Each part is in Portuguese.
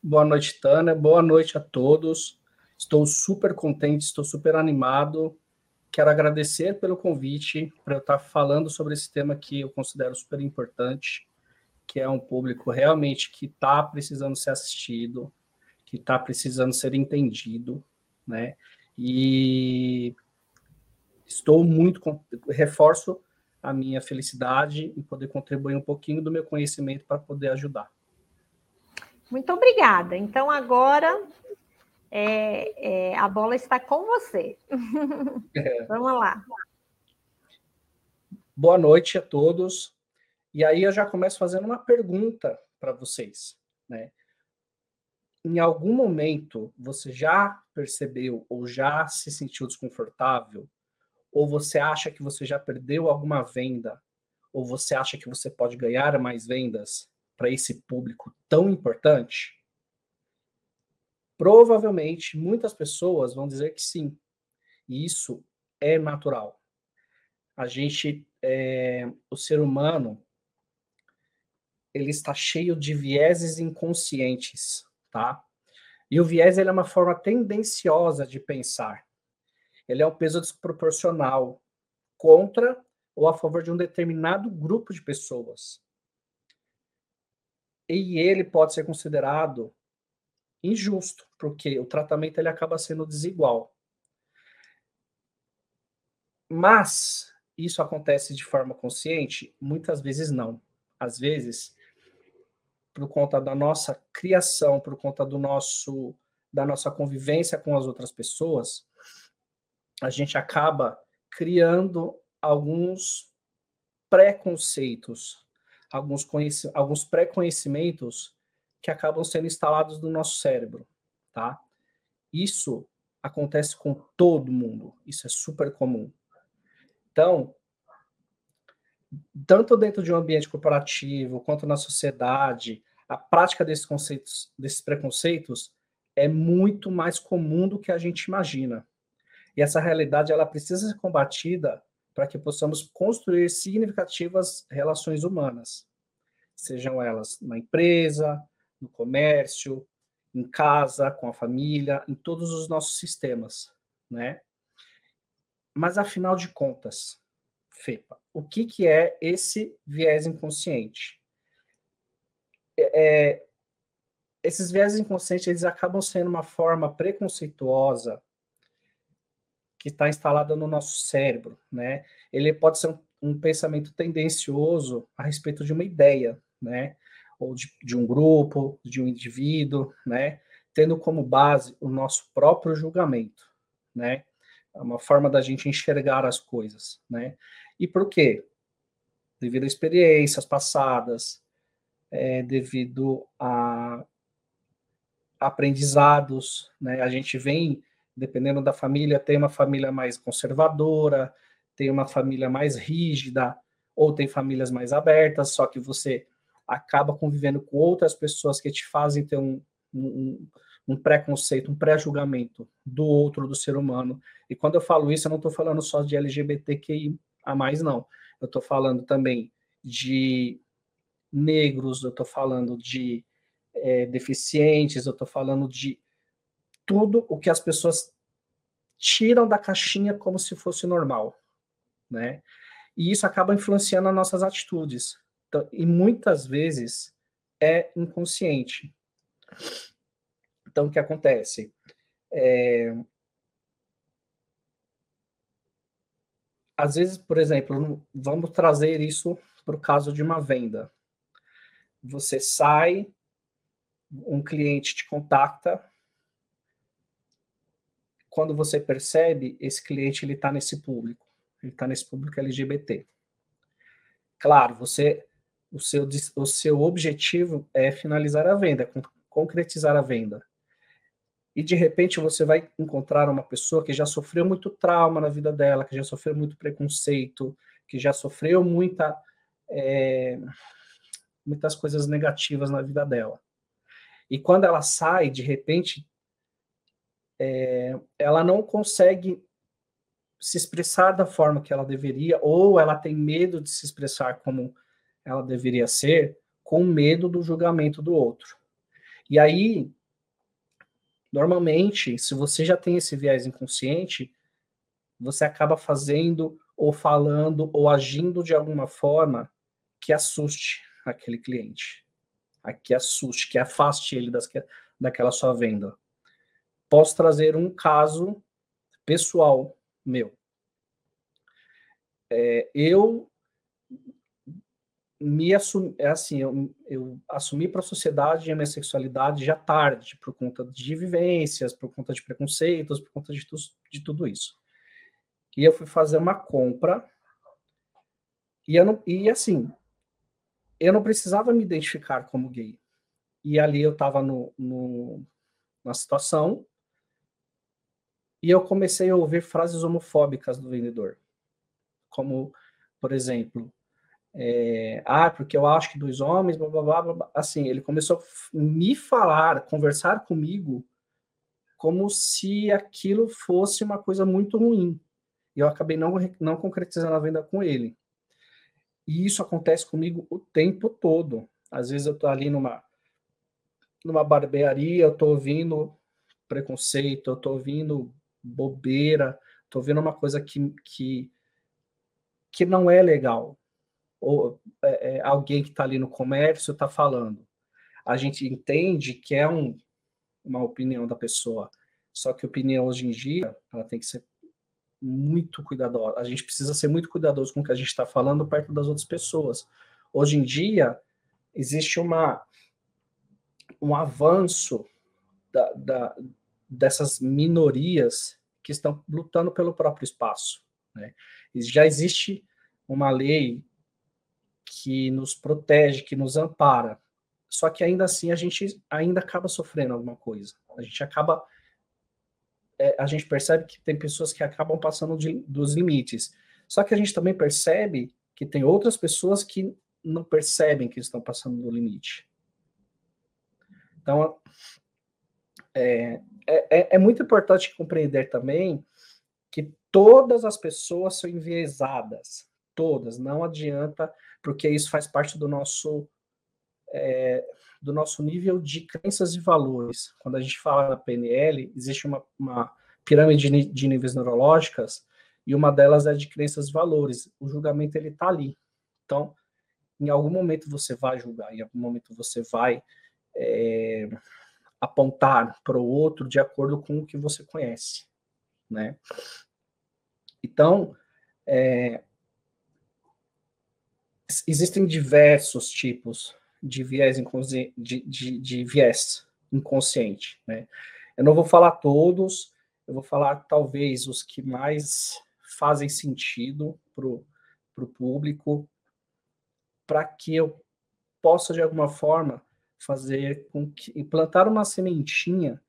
Boa noite, Tânia. Boa noite a todos. Estou super contente, estou super animado. Quero agradecer pelo convite para eu estar falando sobre esse tema que eu considero super importante, que é um público realmente que está precisando ser assistido, que está precisando ser entendido, né? E estou muito reforço a minha felicidade em poder contribuir um pouquinho do meu conhecimento para poder ajudar. Muito obrigada. Então, agora é, é, a bola está com você. É. Vamos lá. Boa noite a todos. E aí eu já começo fazendo uma pergunta para vocês, né? Em algum momento você já percebeu ou já se sentiu desconfortável ou você acha que você já perdeu alguma venda? Ou você acha que você pode ganhar mais vendas para esse público tão importante? Provavelmente muitas pessoas vão dizer que sim. E isso é natural. A gente, é, o ser humano, ele está cheio de vieses inconscientes, tá? E o viés ele é uma forma tendenciosa de pensar ele é um peso desproporcional contra ou a favor de um determinado grupo de pessoas. E ele pode ser considerado injusto, porque o tratamento ele acaba sendo desigual. Mas isso acontece de forma consciente? Muitas vezes não. Às vezes, por conta da nossa criação, por conta do nosso da nossa convivência com as outras pessoas, a gente acaba criando alguns preconceitos, alguns, alguns pré-conhecimentos que acabam sendo instalados no nosso cérebro, tá? Isso acontece com todo mundo, isso é super comum. Então, tanto dentro de um ambiente corporativo quanto na sociedade, a prática desses conceitos, desses preconceitos é muito mais comum do que a gente imagina. E essa realidade ela precisa ser combatida para que possamos construir significativas relações humanas, sejam elas na empresa, no comércio, em casa, com a família, em todos os nossos sistemas, né? Mas afinal de contas, FEPA, o que, que é esse viés inconsciente? É, é esses viés inconscientes eles acabam sendo uma forma preconceituosa que está instalada no nosso cérebro, né? Ele pode ser um, um, pensamento tendencioso a respeito de uma ideia, né? Ou de, de um grupo, de um indivíduo, né? Tendo como base o nosso próprio julgamento, né? É uma forma da gente enxergar as coisas, né? E por quê? Devido a experiências passadas, é, devido a aprendizados, né? A gente vem dependendo da família, tem uma família mais conservadora, tem uma família mais rígida, ou tem famílias mais abertas, só que você acaba convivendo com outras pessoas que te fazem ter um, um, um preconceito, um pré-julgamento do outro, do ser humano. E quando eu falo isso, eu não estou falando só de LGBTQI a mais, não. Eu estou falando também de negros, eu estou falando de é, deficientes, eu estou falando de tudo o que as pessoas tiram da caixinha como se fosse normal, né? E isso acaba influenciando as nossas atitudes. Então, e muitas vezes é inconsciente. Então, o que acontece? É... Às vezes, por exemplo, vamos trazer isso para o caso de uma venda. Você sai, um cliente te contacta quando você percebe, esse cliente ele está nesse público, ele está nesse público LGBT. Claro, você, o seu, o seu objetivo é finalizar a venda, concretizar a venda. E de repente você vai encontrar uma pessoa que já sofreu muito trauma na vida dela, que já sofreu muito preconceito, que já sofreu muita, é, muitas coisas negativas na vida dela. E quando ela sai, de repente, é, ela não consegue se expressar da forma que ela deveria, ou ela tem medo de se expressar como ela deveria ser, com medo do julgamento do outro. E aí, normalmente, se você já tem esse viés inconsciente, você acaba fazendo ou falando ou agindo de alguma forma que assuste aquele cliente, que assuste, que afaste ele das, daquela sua venda. Posso trazer um caso pessoal meu. É, eu me assumi, é assim, eu, eu assumi para a sociedade a minha sexualidade já tarde, por conta de vivências, por conta de preconceitos, por conta de, tu, de tudo isso. E eu fui fazer uma compra e, eu não, e assim, eu não precisava me identificar como gay. E ali eu estava no, no, na situação e eu comecei a ouvir frases homofóbicas do vendedor. Como, por exemplo, é, ah, porque eu acho que dois homens, blá, blá, blá, blá, assim, ele começou a me falar, conversar comigo, como se aquilo fosse uma coisa muito ruim. E eu acabei não, não concretizando a venda com ele. E isso acontece comigo o tempo todo. Às vezes eu tô ali numa, numa barbearia, eu tô ouvindo preconceito, eu tô ouvindo bobeira, tô ouvindo uma coisa que, que, que não é legal ou é, é, alguém que está ali no comércio está falando. A gente entende que é um, uma opinião da pessoa, só que a opinião hoje em dia ela tem que ser muito cuidadosa. A gente precisa ser muito cuidadoso com o que a gente está falando perto das outras pessoas. Hoje em dia existe uma um avanço da, da, dessas minorias que estão lutando pelo próprio espaço. Né? Já existe uma lei que nos protege, que nos ampara. Só que ainda assim a gente ainda acaba sofrendo alguma coisa. A gente acaba é, a gente percebe que tem pessoas que acabam passando de, dos limites. Só que a gente também percebe que tem outras pessoas que não percebem que estão passando do limite. Então, é, é, é muito importante compreender também que todas as pessoas são enviesadas. Todas. Não adianta porque isso faz parte do nosso é, do nosso nível de crenças e valores. Quando a gente fala na PNL, existe uma, uma pirâmide de níveis neurológicas e uma delas é de crenças e valores. O julgamento ele está ali. Então, em algum momento você vai julgar, em algum momento você vai é, apontar para o outro de acordo com o que você conhece, né? Então, é, existem diversos tipos de viés, de, de, de viés inconsciente. Né? Eu não vou falar todos, eu vou falar talvez os que mais fazem sentido para o público, para que eu possa, de alguma forma, fazer com que implantar uma sementinha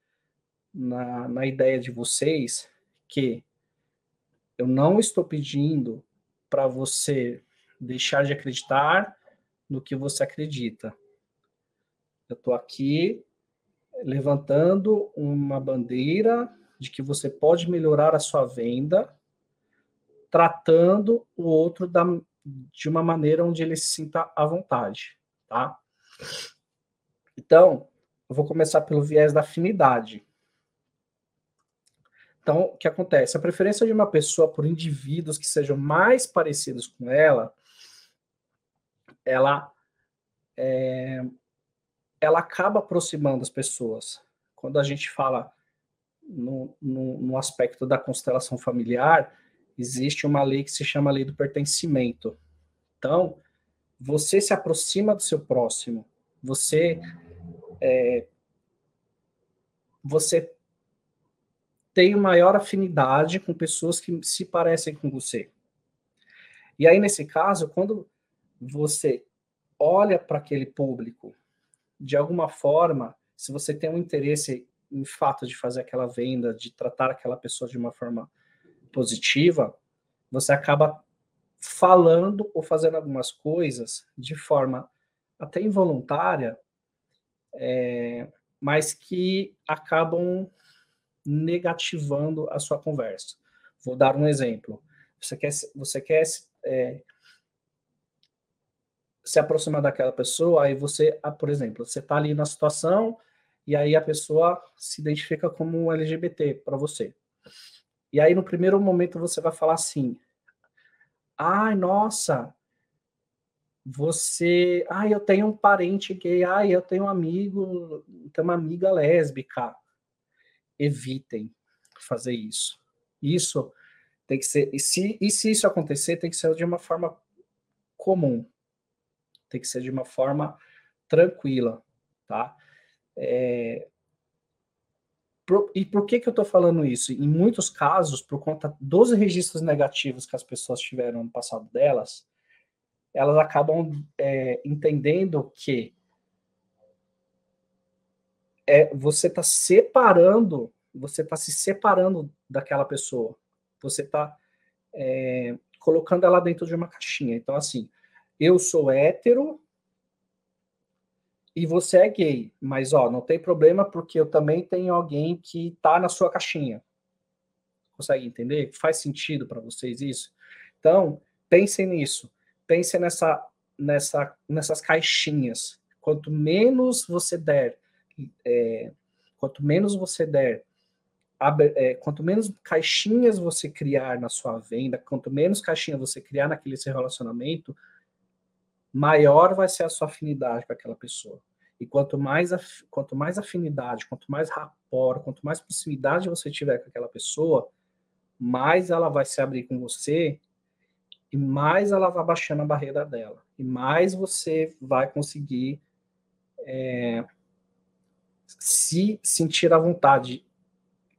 na, na ideia de vocês que eu não estou pedindo para você deixar de acreditar no que você acredita. Eu estou aqui levantando uma bandeira de que você pode melhorar a sua venda tratando o outro da, de uma maneira onde ele se sinta à vontade, tá? Então, eu vou começar pelo viés da afinidade. Então, o que acontece? A preferência de uma pessoa por indivíduos que sejam mais parecidos com ela ela é, ela acaba aproximando as pessoas. Quando a gente fala no, no, no, aspecto da constelação familiar, existe uma lei que se chama lei do pertencimento. Então, você se aproxima do seu próximo, você é, você tem maior afinidade com pessoas que se parecem com você. E aí, nesse caso, quando você olha para aquele público, de alguma forma, se você tem um interesse em fato de fazer aquela venda, de tratar aquela pessoa de uma forma positiva, você acaba falando ou fazendo algumas coisas de forma até involuntária, é, mas que acabam negativando a sua conversa. Vou dar um exemplo. Você quer, você quer é, se aproximar daquela pessoa, aí você, ah, por exemplo, você está ali na situação e aí a pessoa se identifica como LGBT para você. E aí no primeiro momento você vai falar assim: "Ai, nossa, você, ai, eu tenho um parente gay, ai, eu tenho um amigo, tenho uma amiga lésbica". Evitem fazer isso. Isso tem que ser, e se, e se isso acontecer, tem que ser de uma forma comum, tem que ser de uma forma tranquila, tá? É... E por que, que eu estou falando isso? Em muitos casos, por conta dos registros negativos que as pessoas tiveram no passado delas, elas acabam é, entendendo que é, você está separando, você está se separando daquela pessoa, você está é, colocando ela dentro de uma caixinha. Então, assim, eu sou hétero e você é gay, mas ó, não tem problema porque eu também tenho alguém que tá na sua caixinha. Consegue entender? Faz sentido para vocês isso? Então, pensem nisso. Pensem nessa, nessa, nessas caixinhas. Quanto menos você der, é, quanto menos você der, é, quanto menos caixinhas você criar na sua venda, quanto menos caixinhas você criar naquele seu relacionamento, maior vai ser a sua afinidade com aquela pessoa. E quanto mais, quanto mais afinidade, quanto mais rapport, quanto mais proximidade você tiver com aquela pessoa, mais ela vai se abrir com você e mais ela vai baixando a barreira dela. E mais você vai conseguir é, se sentir à vontade,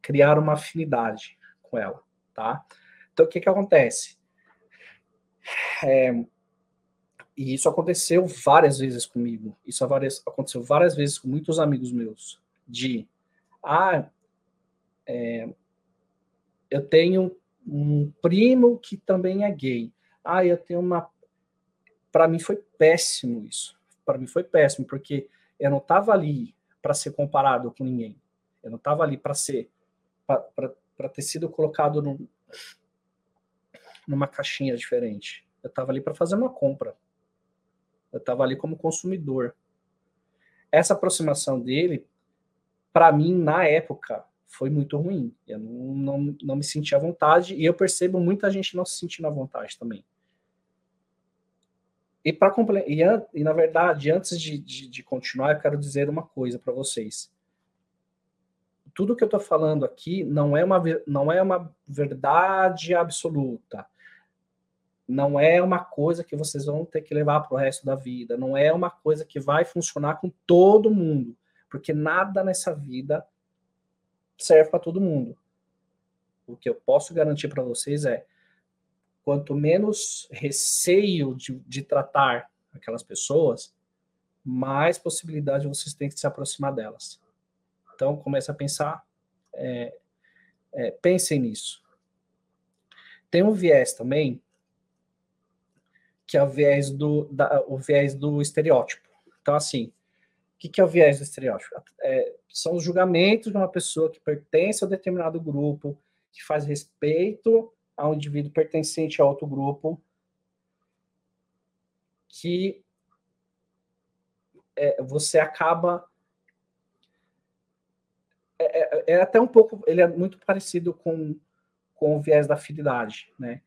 criar uma afinidade com ela, tá? Então, o que que acontece? É, e isso aconteceu várias vezes comigo. Isso aconteceu várias vezes com muitos amigos meus. De, ah, é, eu tenho um primo que também é gay. Ah, eu tenho uma. Para mim foi péssimo isso. Para mim foi péssimo, porque eu não estava ali para ser comparado com ninguém. Eu não estava ali para ser. para ter sido colocado num, numa caixinha diferente. Eu estava ali para fazer uma compra. Eu estava ali como consumidor. Essa aproximação dele, para mim, na época, foi muito ruim. Eu não, não, não me senti à vontade e eu percebo muita gente não se sentindo à vontade também. E, para e, e, na verdade, antes de, de, de, continuar, eu quero dizer uma coisa para vocês. Tudo que eu estou falando aqui não é, uma, não é uma verdade absoluta não é uma coisa que vocês vão ter que levar para o resto da vida, não é uma coisa que vai funcionar com todo mundo, porque nada nessa vida serve para todo mundo. O que eu posso garantir para vocês é quanto menos receio de, de tratar aquelas pessoas, mais possibilidade vocês têm de se aproximar delas. Então, comece a pensar, é, é, pensem nisso. Tem um viés também que é o viés do, da, o viés do estereótipo. Então, assim, que, que é o viés do estereótipo? É, são os julgamentos de uma pessoa que pertence a um determinado grupo, que faz respeito a um indivíduo pertencente a outro grupo, que é, você acaba. É, é, é, até um pouco. Ele é muito parecido com, com o viés da afinidade, né?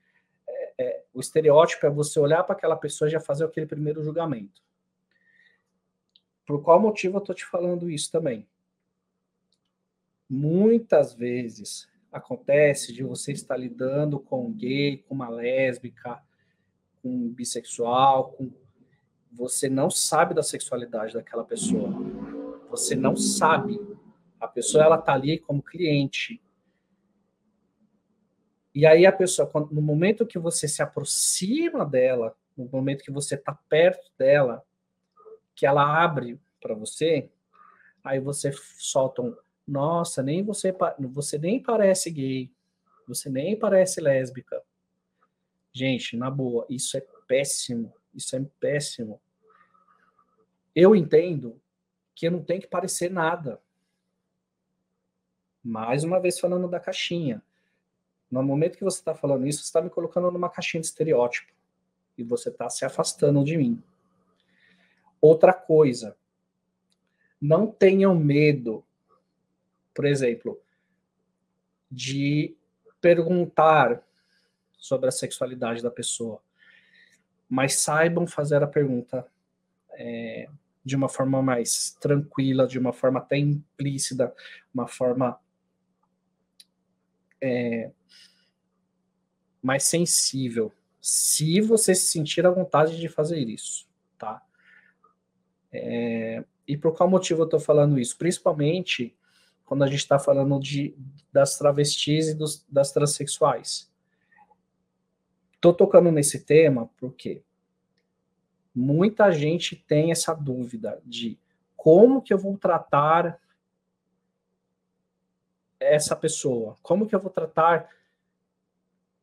é, o estereótipo é você olhar para aquela pessoa e já fazer aquele primeiro julgamento. Por qual motivo eu estou te falando isso também? Muitas vezes acontece de você estar lidando com um gay, com uma lésbica, com um bissexual, com você não sabe da sexualidade daquela pessoa. Você não sabe. A pessoa ela tá ali como cliente. E aí a pessoa, no momento que você se aproxima dela, no momento que você está perto dela, que ela abre para você, Aí você solta um, nossa, nem você, você nem parece gay, você nem parece lésbica. Gente, na boa, isso é péssimo, isso é péssimo. Eu entendo que eu não tenho que parecer nada. Mais uma vez falando da caixinha. No momento que você está falando isso, você está me colocando numa caixinha de estereótipo. E você está se afastando de mim. Outra coisa, não tenham medo, por exemplo, de perguntar sobre a sexualidade da pessoa, mas saibam fazer a pergunta é, de uma forma mais tranquila, de uma forma até implícita, uma forma é, mais sensível, se você se sentir à vontade de fazer isso? É, e por qual motivo eu estou falando isso? Principalmente quando a gente está falando de, das travestis e dos, das transexuais. Estou tocando nesse tema porque muita gente tem essa dúvida de como que eu vou tratar essa pessoa, como que eu vou tratar,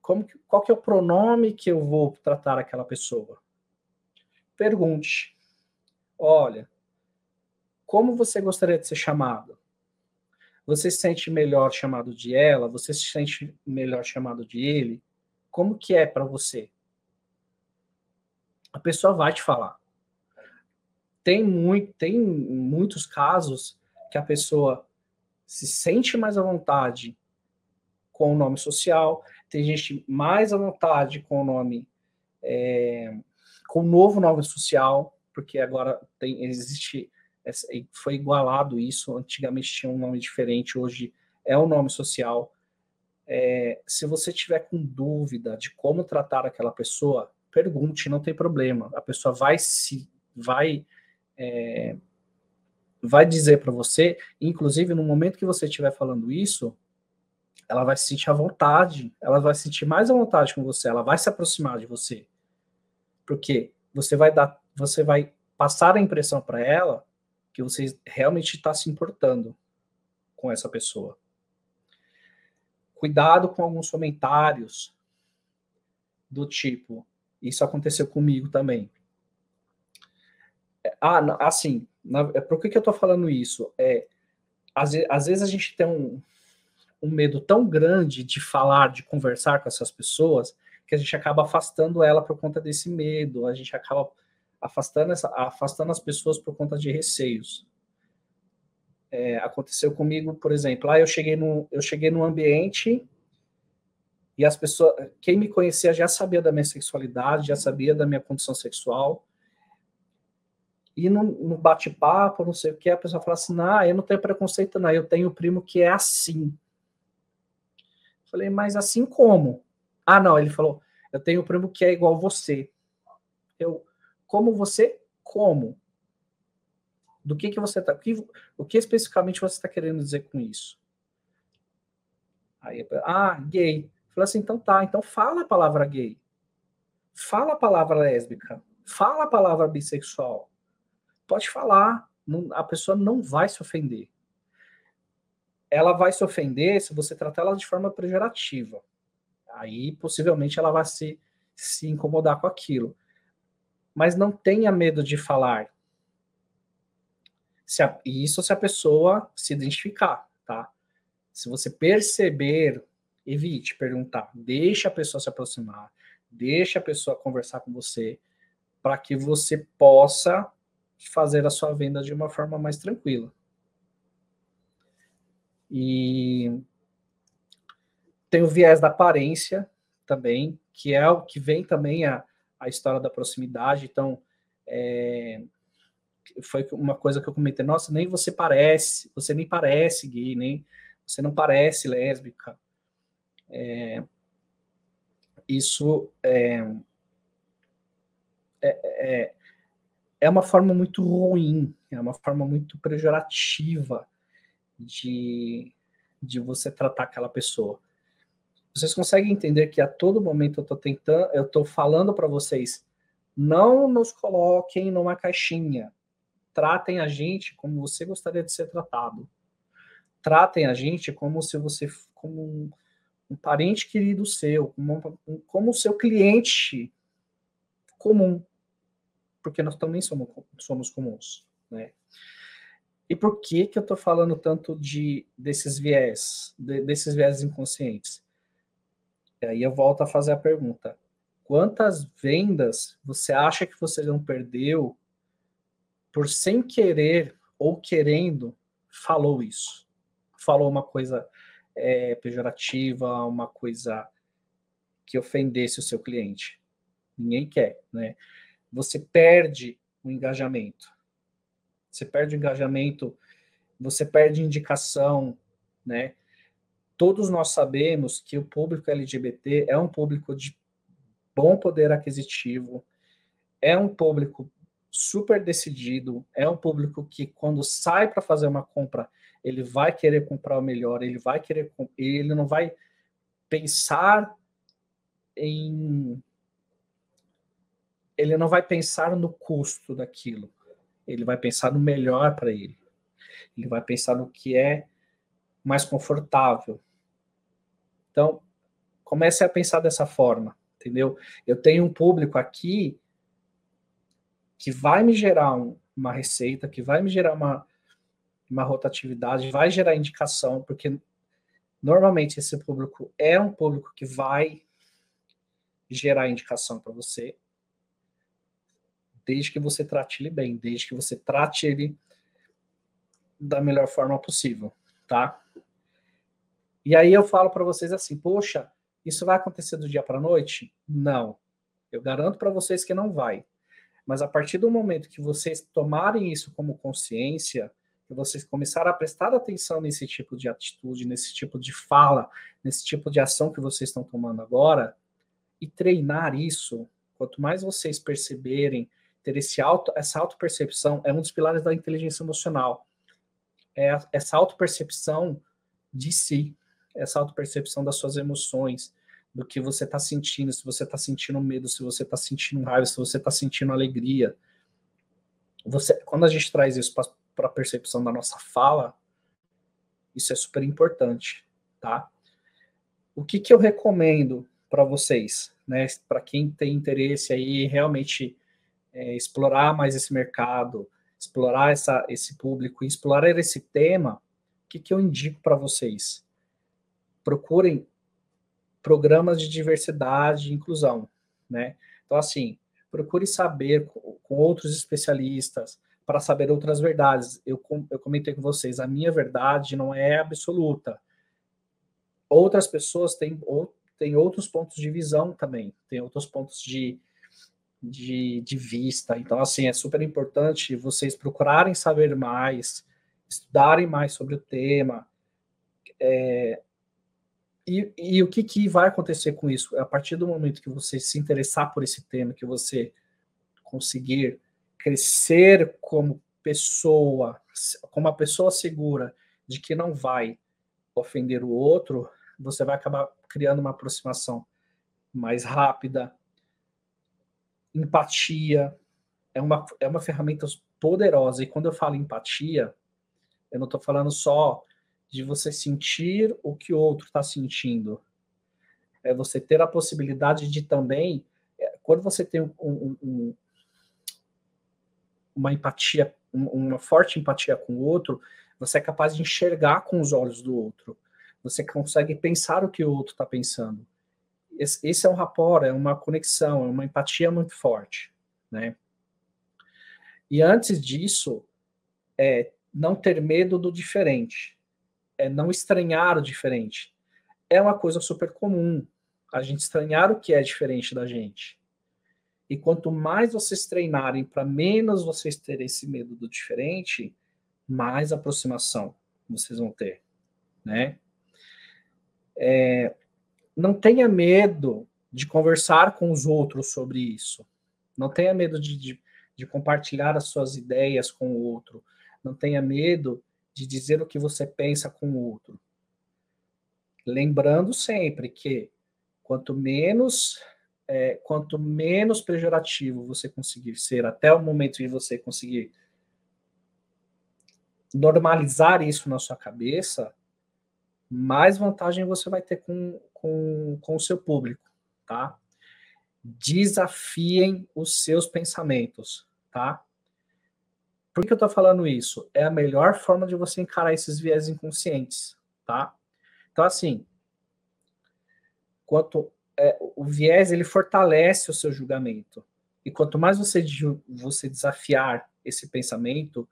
como que, qual que é o pronome que eu vou tratar aquela pessoa. Pergunte, olha, como você gostaria de ser chamado? Você se sente melhor chamado de ela? Você se sente melhor chamado de ele? Como que é para você? A pessoa vai te falar. Tem, muito, tem muitos casos que a pessoa se sente mais à vontade com o nome social, tem gente mais à vontade com o nome, é, com o novo nome social, porque agora tem, existe, foi igualado isso, antigamente tinha um nome diferente, hoje é o nome social. É, se você tiver com dúvida de como tratar aquela pessoa, pergunte, não tem problema. A pessoa vai se vai é, vai dizer para você, inclusive no momento que você estiver falando isso, ela vai se sentir à vontade, ela vai se sentir mais à vontade com você, ela vai se aproximar de você. Porque você vai dar, você vai passar a impressão para ela que você realmente está se importando com essa pessoa. Cuidado com alguns comentários do tipo, isso aconteceu comigo também. Ah, assim, na, é, por que, que eu estou falando isso? É, às, às, vezes a gente tem um, um medo tão grande de falar, de conversar com essas pessoas, que a gente acaba afastando ela por conta desse medo, a gente acaba afastando, essa, afastando as pessoas por conta de receios. É, aconteceu comigo, por exemplo, lá eu cheguei no, eu cheguei no ambiente e as pessoas, quem me conhecia já sabia da minha sexualidade, já sabia da minha condição sexual, e no, no bate-papo, não sei o que, a pessoa fala assim: ah, eu não tenho preconceito, não, eu tenho um primo que é assim. Falei, mas assim como? Ah, não, ele falou: eu tenho um primo que é igual você. Eu, como você? Como? Do que que você está? O que, especificamente você está querendo dizer com isso? Aí, ah, gay. Falei assim, então tá, então fala a palavra gay. Fala a palavra lésbica. Fala a palavra bissexual pode falar, não, a pessoa não vai se ofender. Ela vai se ofender se você tratar ela de forma pejorativa. Aí, possivelmente, ela vai se, se incomodar com aquilo. Mas não tenha medo de falar. Se a, isso se a pessoa se identificar, tá? Se você perceber, evite perguntar. Deixa a pessoa se aproximar. Deixa a pessoa conversar com você para que você possa fazer a sua venda de uma forma mais tranquila. E tem o viés da aparência também, que é o que vem também a, a história da proximidade. Então, é, foi uma coisa que eu comentei, nossa, nem você parece, você nem parece gay, nem você não parece lésbica. É, isso é, é, é é uma forma muito ruim, é uma forma muito pejorativa de, de você tratar aquela pessoa. Vocês conseguem entender que a todo momento eu estou tentando, eu estou falando para vocês, não nos coloquem numa caixinha. tratem a gente como você gostaria de ser tratado. Tratem a gente como se você como um, um parente querido seu, como, um, como seu cliente comum, porque nós também somos, somos comuns, né? E por que que eu estou falando tanto de desses viés, de, desses viés inconscientes? E aí eu volto a fazer a pergunta: quantas vendas você acha que você não perdeu por sem querer ou querendo falou isso? Falou uma coisa é, pejorativa, uma coisa que ofendesse o seu cliente. Ninguém quer, né? Você perde o engajamento. Você perde o engajamento, você perde indicação, né? Todos nós sabemos que o público LGBT é um público de bom poder aquisitivo, é um público super decidido, é um público que quando sai para fazer uma compra, ele vai querer comprar o melhor, ele vai querer, ele não vai pensar em ele não vai pensar no custo daquilo, ele vai pensar no melhor para ele. Ele vai pensar no que é mais confortável. Então, comece a pensar dessa forma entendeu? Eu tenho um público aqui que vai me gerar um, uma receita, que vai me gerar uma, uma rotatividade, vai gerar indicação, porque normalmente esse público é um público que vai gerar indicação para você, desde que você trate ele bem, desde que você trate ele da melhor forma possível, tá? E aí eu falo para vocês assim, poxa, isso vai acontecer do dia para a noite? Não. Eu garanto para vocês que não vai. Mas a partir do momento que vocês tomarem isso como consciência, que vocês começarem a prestar atenção nesse tipo de atitude, nesse tipo de fala, nesse tipo de ação que vocês estão tomando agora, e treinar isso, quanto mais vocês perceberem, ter esse auto, essa autopercepção é um dos pilares da inteligência emocional. É essa autopercepção de si, essa autopercepção das suas emoções, do que você está sentindo, se você está sentindo medo, se você está sentindo raiva, se você está sentindo alegria. Você, quando a gente traz isso para a percepção da nossa fala, isso é super importante, tá? O que, que eu recomendo para vocês, né? Para quem tem interesse aí realmente é, explorar mais esse mercado, explorar essa, esse público, explorar esse tema, o que, que eu indico para vocês? Procurem programas de diversidade e inclusão, né? Então, assim, procure saber com, outros especialistas para saber outras verdades. Eu, eu comentei com vocês, a minha verdade não é absoluta. Outras pessoas têm, ou, têm outros pontos de visão também, tem outros pontos de, de, de vista. Então, assim, é super importante vocês procurarem saber mais, estudarem mais sobre o tema, é, e, e o que, que vai acontecer com isso? A partir do momento que você se interessar por esse tema, que você conseguir crescer como pessoa, como uma pessoa segura de que não vai ofender o outro, você vai acabar criando uma aproximação mais rápida. Empatia é uma, é uma ferramenta poderosa. E quando eu falo empatia, eu não estou falando só de você sentir o que o outro está sentindo. É você ter a possibilidade de também, é, quando você tem um, um, um, uma empatia, uma forte empatia com o outro, você é capaz de enxergar com os olhos do outro. Você consegue pensar o que o outro está pensando. Esse, esse, é um rapport, é uma conexão, é uma empatia muito forte, né? E antes disso, é não ter medo do diferente é não estranhar o diferente. É uma coisa super comum a gente estranhar o que é diferente da gente. E quanto mais vocês treinarem para menos vocês terem esse medo do diferente, mais aproximação vocês vão ter, né? É, não tenha medo de conversar com os outros sobre isso. Não tenha medo de, de, de compartilhar as suas ideias com o outro. Não tenha medo de dizer o que você pensa com o outro. Lembrando sempre que quanto menos é, quanto menos pejorativo você conseguir ser até o momento de você conseguir normalizar isso na sua cabeça, mais vantagem você vai ter com, com, com o seu público, tá? Desafiem os seus pensamentos, tá? Por que eu tô falando isso? É a melhor forma de você encarar esses viés inconscientes, tá? Então, assim, quanto é, o viés ele fortalece o seu julgamento. E quanto mais você, você desafiar esse pensamento,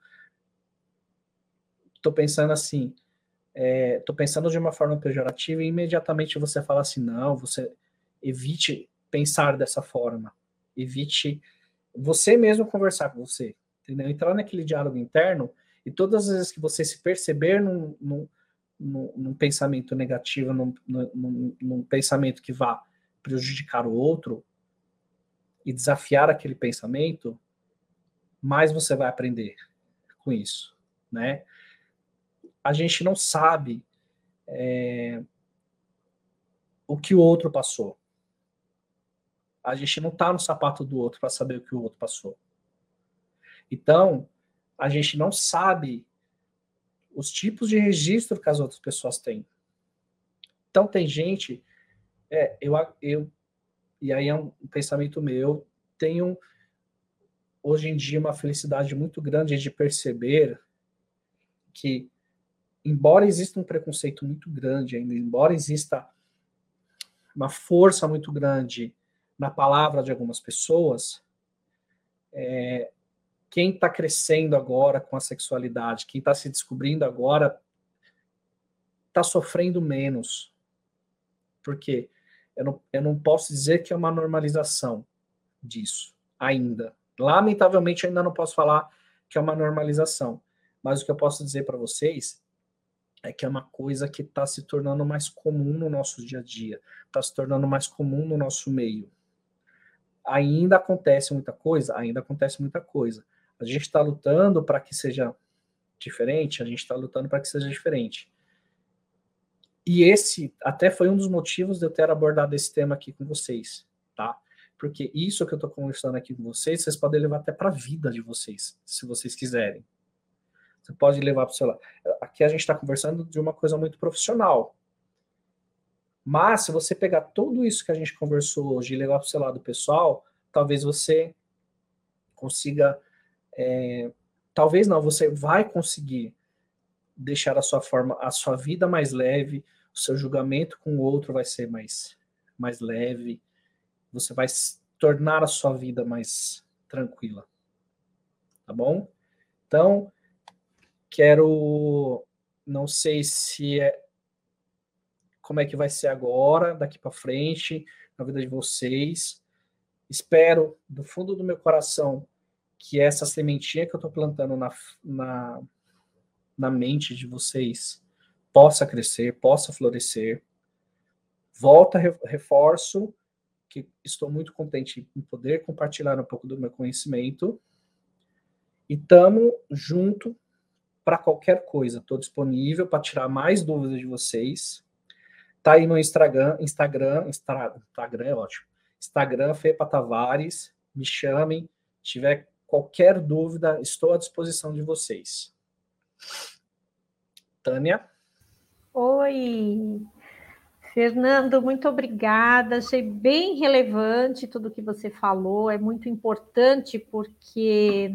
estou pensando assim, estou é, pensando de uma forma pejorativa e imediatamente você fala assim, não, você evite pensar dessa forma, evite você mesmo conversar com você, entendeu? Entrar naquele diálogo interno e todas as vezes que você se perceber num, num, num, pensamento negativo, num pensamento que vá prejudicar o outro e desafiar aquele pensamento, mais você vai aprender com isso, né? A gente não sabe é, o que o outro passou. A gente não está no sapato do outro para saber o que o outro passou. Então, a gente não sabe os tipos de registro que as outras pessoas têm. Então, tem gente, é, eu, eu, e aí é um pensamento meu, tenho hoje em dia uma felicidade muito grande de perceber que, embora exista um preconceito muito grande ainda, embora exista uma força muito grande na palavra de algumas pessoas, é, quem está crescendo agora com a sexualidade, quem está se descobrindo agora, está sofrendo menos. Porque eu não, eu não posso dizer que é uma normalização disso, ainda. Lamentavelmente, ainda não posso falar que é uma normalização. Mas o que eu posso dizer para vocês é que é uma coisa que está se tornando mais comum no nosso dia a dia, está se tornando mais comum no nosso meio. Ainda acontece muita coisa? Ainda acontece muita coisa. A gente está lutando para que seja diferente, a gente está lutando para que seja diferente. E esse até foi um dos motivos de eu ter abordado esse tema aqui com vocês, tá? Porque isso que eu estou conversando aqui com vocês, vocês podem levar até para a vida de vocês, se vocês quiserem. Você pode levar para o celular. Aqui a gente está conversando de uma coisa muito profissional. Mas se você pegar tudo isso que a gente conversou hoje e levar para o seu lado pessoal, talvez você consiga é, talvez não, você vai conseguir deixar a sua forma, a sua vida mais leve, o seu julgamento com o outro vai ser mais, mais leve, você vai tornar a sua vida mais tranquila. Tá bom? Então, quero não sei se é como é que vai ser agora, daqui para frente, na vida de vocês. Espero do fundo do meu coração que essa sementinha que eu estou plantando na, na, na mente de vocês possa crescer, possa florescer. Volta, reforço que estou muito contente em poder compartilhar um pouco do meu conhecimento. E estamos junto para qualquer coisa. Estou disponível para tirar mais dúvidas de vocês. Tá aí no Instagram, Instagram, Instagram é ótimo. Instagram Fepa Tavares, me chamem, tiver Qualquer dúvida, estou à disposição de vocês. Tânia? Oi, Fernando, muito obrigada. Achei bem relevante tudo que você falou, é muito importante porque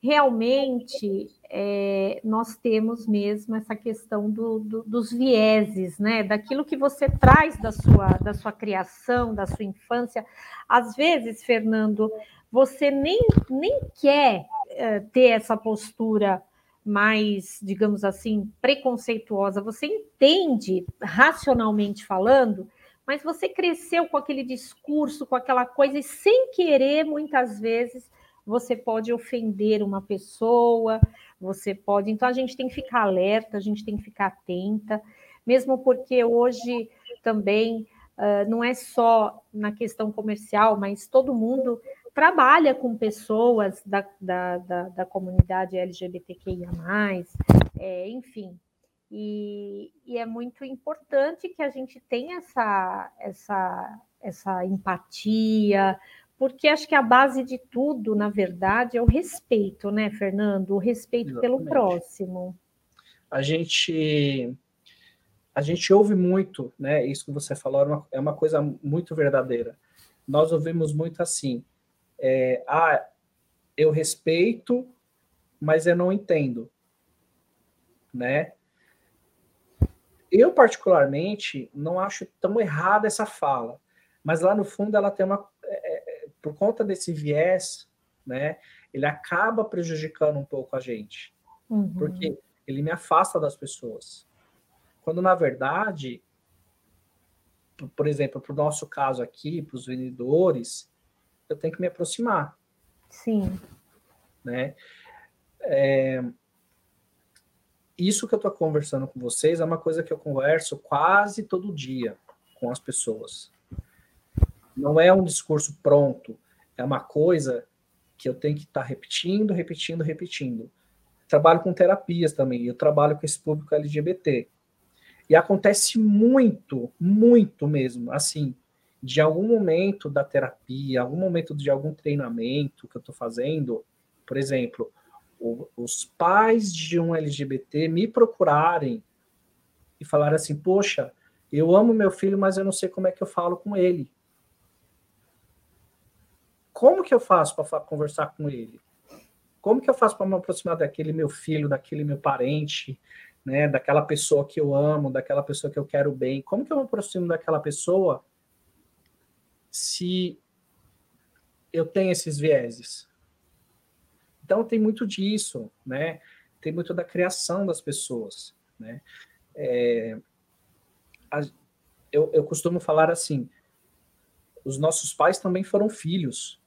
realmente é, nós temos mesmo essa questão do, do, dos vieses, né? Daquilo que você traz da sua, da sua criação, da sua infância. Às vezes, Fernando, você nem, nem quer é, ter essa postura mais, digamos assim, preconceituosa, você entende, racionalmente falando, mas você cresceu com aquele discurso, com aquela coisa, e sem querer, muitas vezes, você pode ofender uma pessoa, você pode. Então, a gente tem que ficar alerta, a gente tem que ficar atenta, mesmo porque hoje também uh, não é só na questão comercial, mas todo mundo trabalha com pessoas da, da, da, da comunidade LGBTQIA, é, enfim. E, e, é muito importante que a gente tenha essa, essa, essa empatia, porque acho que a base de tudo, na verdade, é o respeito, né, Fernando? O respeito Exatamente. pelo próximo. A gente a gente ouve muito, né? Isso que você falou é uma, é uma coisa muito verdadeira. Nós ouvimos muito assim: é, ah, eu respeito, mas eu não entendo, né? Eu, particularmente, não acho tão errada essa fala, mas lá no fundo ela tem uma. É, é, por conta desse viés, né, ele acaba prejudicando um pouco a gente, uhum. porque ele me afasta das pessoas. Quando, na verdade, por exemplo, para o nosso caso aqui, para os vendedores, eu tenho que me aproximar. Sim. Né? É, isso que eu estou conversando com vocês é uma coisa que eu converso quase todo dia com as pessoas. Não é um discurso pronto, é uma coisa que eu tenho que estar tá repetindo, repetindo, repetindo. Trabalho com terapias também, eu trabalho com esse público LGBT. E acontece muito, muito mesmo, assim, de algum momento da terapia, algum momento de algum treinamento que eu estou fazendo, por exemplo, o, os pais de um LGBT me procurarem e falar assim: Poxa, eu amo meu filho, mas eu não sei como é que eu falo com ele. Como que eu faço para conversar com ele? Como que eu faço para me aproximar daquele meu filho, daquele meu parente, né, daquela pessoa que eu amo, daquela pessoa que eu quero bem? Como que eu me aproximo daquela pessoa se eu tenho esses vieses? Então tem muito disso, né? Tem muito da criação das pessoas, né? É, a, eu, eu costumo falar assim: os nossos pais também foram filhos.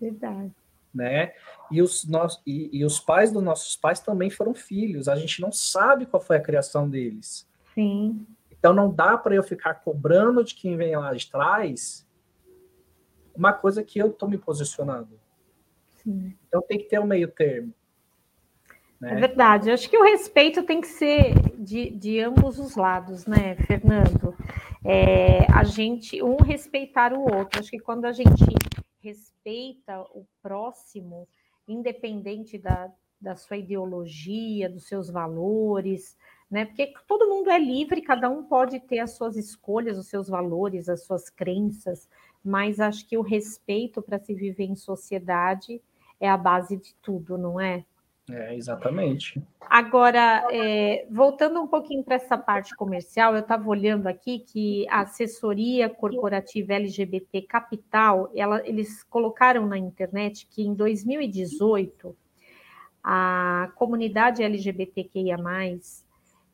Verdade. Né? E os, nós, e, e os pais dos nossos pais também foram filhos. A gente não sabe qual foi a criação deles. Sim. Então não dá para eu ficar cobrando de quem vem lá de trás uma coisa que eu estou me posicionando. Então tem que ter um meio termo. Né? É verdade. Eu acho que o respeito tem que ser de, de ambos os lados, né, Fernando? É, a gente, um respeitar o outro. Acho que quando a gente respeita o próximo, independente da, da sua ideologia, dos seus valores, né? Porque todo mundo é livre, cada um pode ter as suas escolhas, os seus valores, as suas crenças, mas acho que o respeito para se viver em sociedade é a base de tudo, não é? É, exatamente. Agora, é, voltando um pouquinho para essa parte comercial, eu estava olhando aqui que a assessoria corporativa LGBT Capital, ela, eles colocaram na internet que em 2018 a comunidade LGBTQIA+,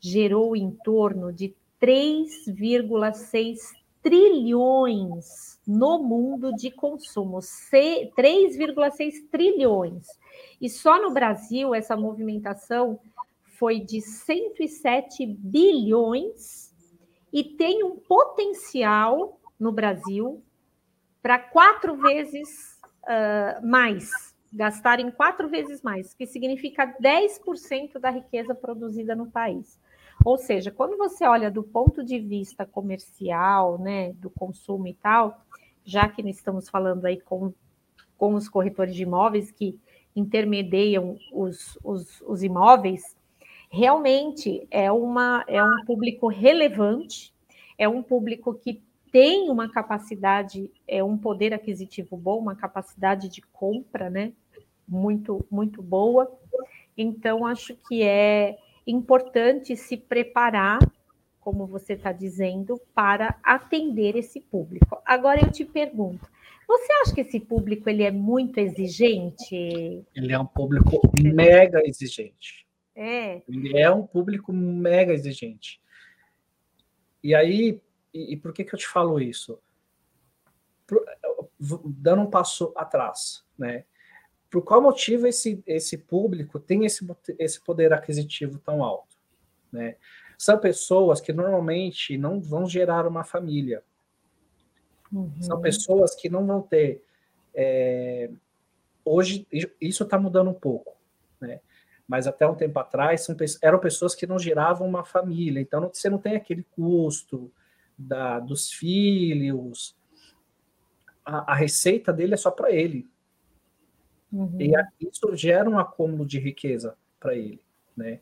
gerou em torno de 3,6 trilhões no mundo de consumo, 3,6 trilhões. E só no Brasil essa movimentação foi de 107 bilhões e tem um potencial no Brasil para quatro vezes uh, mais, gastarem quatro vezes mais, que significa 10% da riqueza produzida no país. Ou seja, quando você olha do ponto de vista comercial, né, do consumo e tal, já que estamos falando aí com, com os corretores de imóveis que intermediam os, os, os imóveis, realmente é, uma, é um público relevante, é um público que tem uma capacidade, é um poder aquisitivo bom, uma capacidade de compra, né? Muito, muito boa. Então, acho que é importante se preparar, como você está dizendo, para atender esse público. Agora eu te pergunto, você acha que esse público ele é muito exigente? Ele é um público mega exigente. É. Ele é um público mega exigente. E aí, e, e por que, que eu te falo isso? Por, dando um passo atrás, né? Por qual motivo esse, esse público tem esse, esse poder aquisitivo tão alto? Né? São pessoas que normalmente não vão gerar uma família. Uhum. São pessoas que não vão ter. É, hoje, isso está mudando um pouco, né? mas até um tempo atrás são, eram pessoas que não geravam uma família, então você não tem aquele custo da, dos filhos, a, a receita dele é só para ele. Uhum. E isso gera um acúmulo de riqueza para ele, né?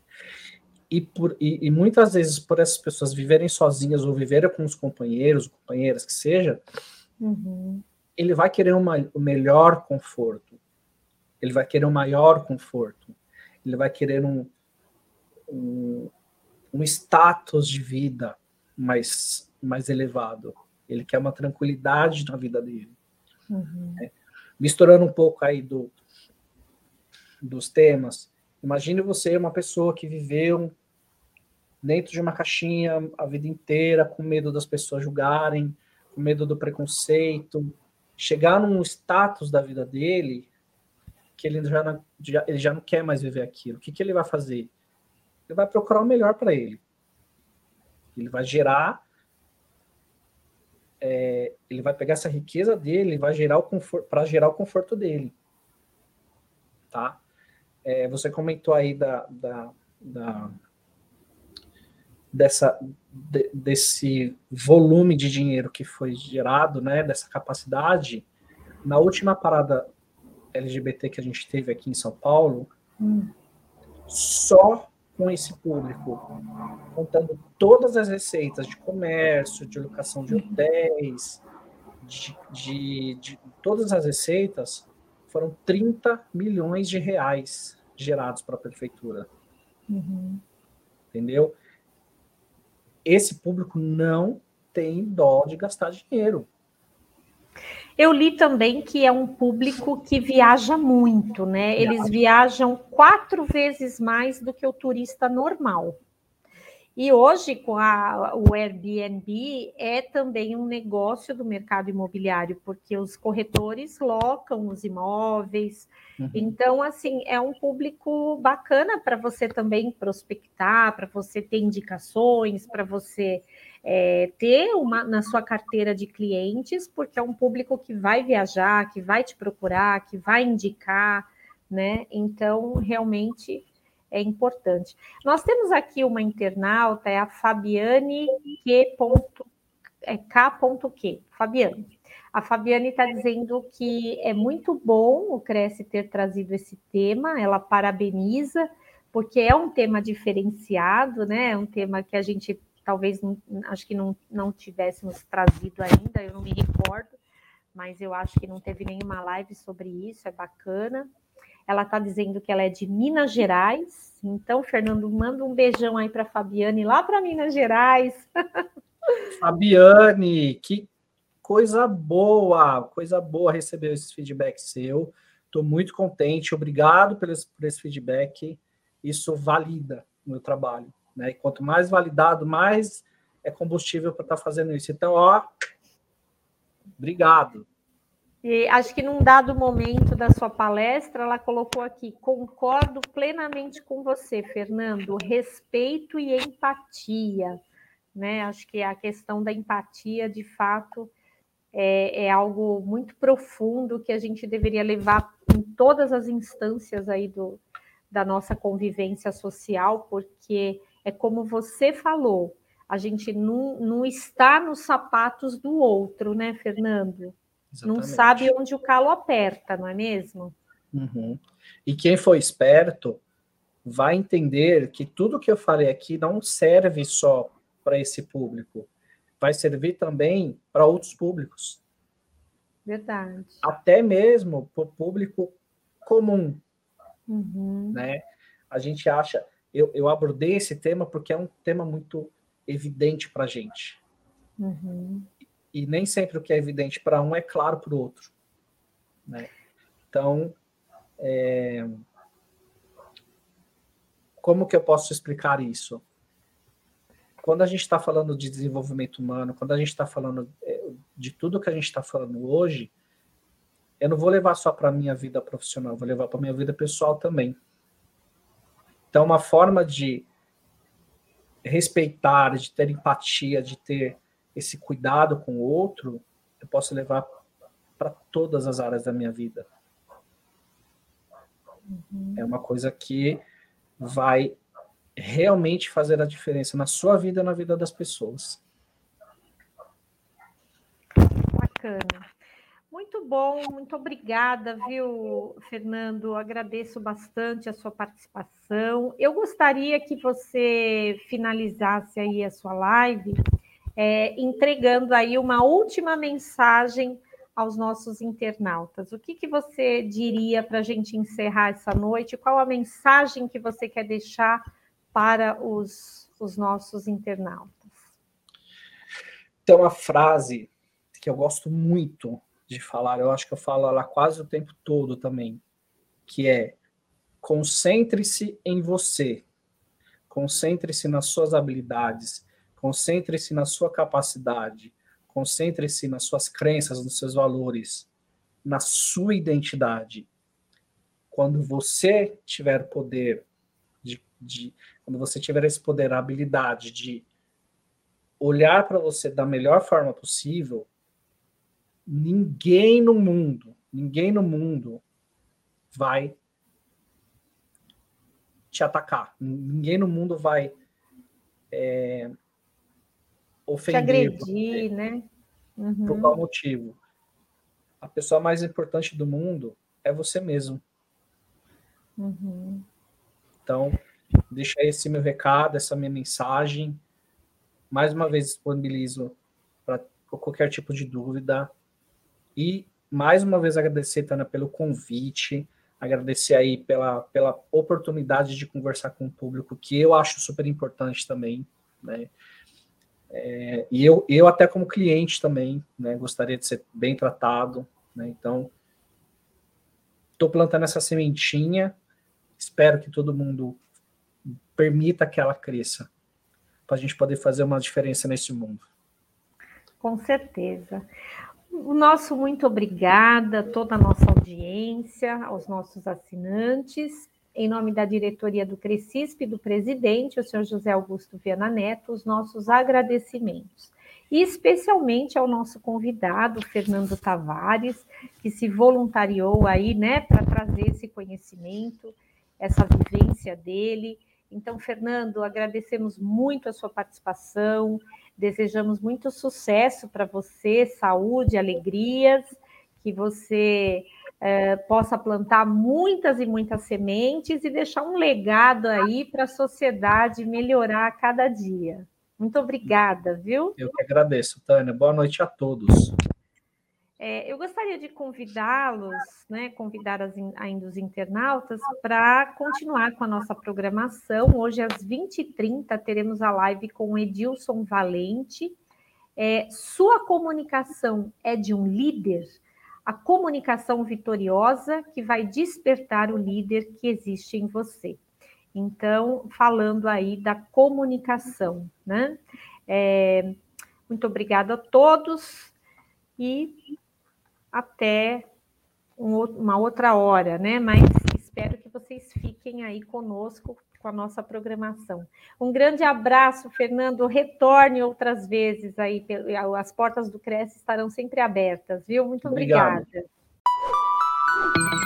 E, por, e, e, muitas vezes, por essas pessoas viverem sozinhas ou viverem com os companheiros, companheiras que seja, uhum. ele vai querer uma, o melhor conforto. Ele vai querer um maior conforto. Ele vai querer um, um, um status de vida mais, mais elevado. Ele quer uma tranquilidade na vida dele. Uhum. Né? Misturando um pouco aí do, dos temas, imagine você uma pessoa que viveu dentro de uma caixinha a vida inteira, com medo das pessoas julgarem, com medo do preconceito, chegar num status da vida dele que ele já não, já, ele já não quer mais viver aquilo. O que, que ele vai fazer? Ele vai procurar o melhor para ele. Ele vai gerar, é, ele vai pegar essa riqueza dele, vai gerar o conforto para gerar o conforto dele, tá? É, você comentou aí da, da, da dessa, de, desse volume de dinheiro que foi gerado, né, dessa capacidade, na última parada LGBT que a gente teve aqui em São Paulo, hum. só com esse público, contando todas as receitas de comércio, de locação de hotéis, de, de, de todas as receitas, foram 30 milhões de reais gerados para a prefeitura. Uhum. Entendeu? esse público não tem dó de gastar dinheiro. Eu li também que é um público que viaja muito, né? Eles viajam quatro vezes mais do que o turista normal. E hoje, com a, o Airbnb, é também um negócio do mercado imobiliário, porque os corretores locam os imóveis. Uhum. Então, assim, é um público bacana para você também prospectar, para você ter indicações, para você é, ter uma na sua carteira de clientes, porque é um público que vai viajar, que vai te procurar, que vai indicar, né? Então, realmente é importante. Nós temos aqui uma internauta, é a Fabiane Q. É K.Q. Fabiane. A Fabiane está dizendo que é muito bom o Cresce ter trazido esse tema, ela parabeniza, porque é um tema diferenciado, né? É um tema que a gente talvez acho que não, não tivéssemos trazido ainda, eu não me recordo, mas eu acho que não teve nenhuma live sobre isso, é bacana. Ela está dizendo que ela é de Minas Gerais. Então, Fernando, manda um beijão aí para Fabiane, lá para Minas Gerais. Fabiane, que coisa boa, coisa boa receber esse feedback seu. Estou muito contente, obrigado por esse, por esse feedback. Isso valida o meu trabalho. Né? E quanto mais validado, mais é combustível para estar tá fazendo isso. Então, ó, obrigado. E acho que num dado momento da sua palestra, ela colocou aqui: concordo plenamente com você, Fernando, respeito e empatia. Né? Acho que a questão da empatia, de fato, é, é, algo muito profundo que a gente deveria levar em todas as instâncias aí do, da nossa convivência social, porque é como você falou, a gente não, não está nos sapatos do outro, né, Fernando? Exatamente. Não sabe onde o calo aperta, não é mesmo? Uhum. E quem for esperto vai entender que tudo que eu falei aqui não serve só para esse público, vai servir também para outros públicos. Verdade. Até mesmo para o público comum. Uhum. Né? A gente acha. Eu, eu abordei esse tema porque é um tema muito evidente para a gente. Uhum e nem sempre o que é evidente para um é claro para o outro. Né? Então, é... como que eu posso explicar isso? Quando a gente está falando de desenvolvimento humano, quando a gente está falando é, de tudo que a gente está falando hoje, eu não vou levar só para a minha vida profissional, vou levar para a minha vida pessoal também. Então, uma forma de respeitar, de ter empatia, de ter esse cuidado com o outro, eu posso levar para todas as áreas da minha vida. Uhum. É uma coisa que vai realmente fazer a diferença na sua vida e na vida das pessoas. Bacana. Muito bom, muito obrigada, viu, Fernando? Agradeço bastante a sua participação. Eu gostaria que você finalizasse aí a sua live, é, entregando aí uma última mensagem aos nossos internautas. O que, que você diria para a gente encerrar essa noite? Qual a mensagem que você quer deixar para os, os nossos internautas? Tem uma frase que eu gosto muito de falar, eu acho que eu falo ela quase o tempo todo também, que é concentre-se em você, concentre-se nas suas habilidades, concentre-se na sua capacidade, concentre-se nas suas crenças, nos seus valores, na sua identidade. Quando você tiver poder de, de quando você tiver esse poder, a habilidade de olhar para você da melhor forma possível, ninguém no mundo, ninguém no mundo vai te atacar. Ninguém no mundo vai é, ofender. Te agredir, você, né? Uhum. Por qual motivo? A pessoa mais importante do mundo é você mesmo. Uhum. Então, deixa esse meu recado, essa minha mensagem. Mais uma vez disponibilizo para qualquer tipo de dúvida. E mais uma vez agradecer, Tana, pelo convite, agradecer aí pela, pela oportunidade de conversar com o público, que eu acho super importante também, né? É, e eu, eu até como cliente também, né, gostaria de ser bem tratado, né? Então, estou plantando essa sementinha, espero que todo mundo permita que ela cresça, para a gente poder fazer uma diferença nesse mundo. Com certeza. O nosso muito obrigada a toda a nossa audiência, aos nossos assinantes. Em nome da diretoria do Crescisp e do presidente, o senhor José Augusto Viana Neto, os nossos agradecimentos. E especialmente ao nosso convidado, Fernando Tavares, que se voluntariou aí, né, para trazer esse conhecimento, essa vivência dele. Então, Fernando, agradecemos muito a sua participação Desejamos muito sucesso para você, saúde, alegrias, que você é, possa plantar muitas e muitas sementes e deixar um legado aí para a sociedade melhorar a cada dia. Muito obrigada, viu? Eu que agradeço, Tânia. Boa noite a todos. É, eu gostaria de convidá-los, né, convidar as, ainda os internautas para continuar com a nossa programação. Hoje, às 20h30, teremos a live com o Edilson Valente. É, sua comunicação é de um líder? A comunicação vitoriosa que vai despertar o líder que existe em você. Então, falando aí da comunicação, né? É, muito obrigada a todos e até uma outra hora, né? Mas espero que vocês fiquem aí conosco com a nossa programação. Um grande abraço, Fernando. Retorne outras vezes aí. As portas do Cresce estarão sempre abertas, viu? Muito Obrigado. obrigada.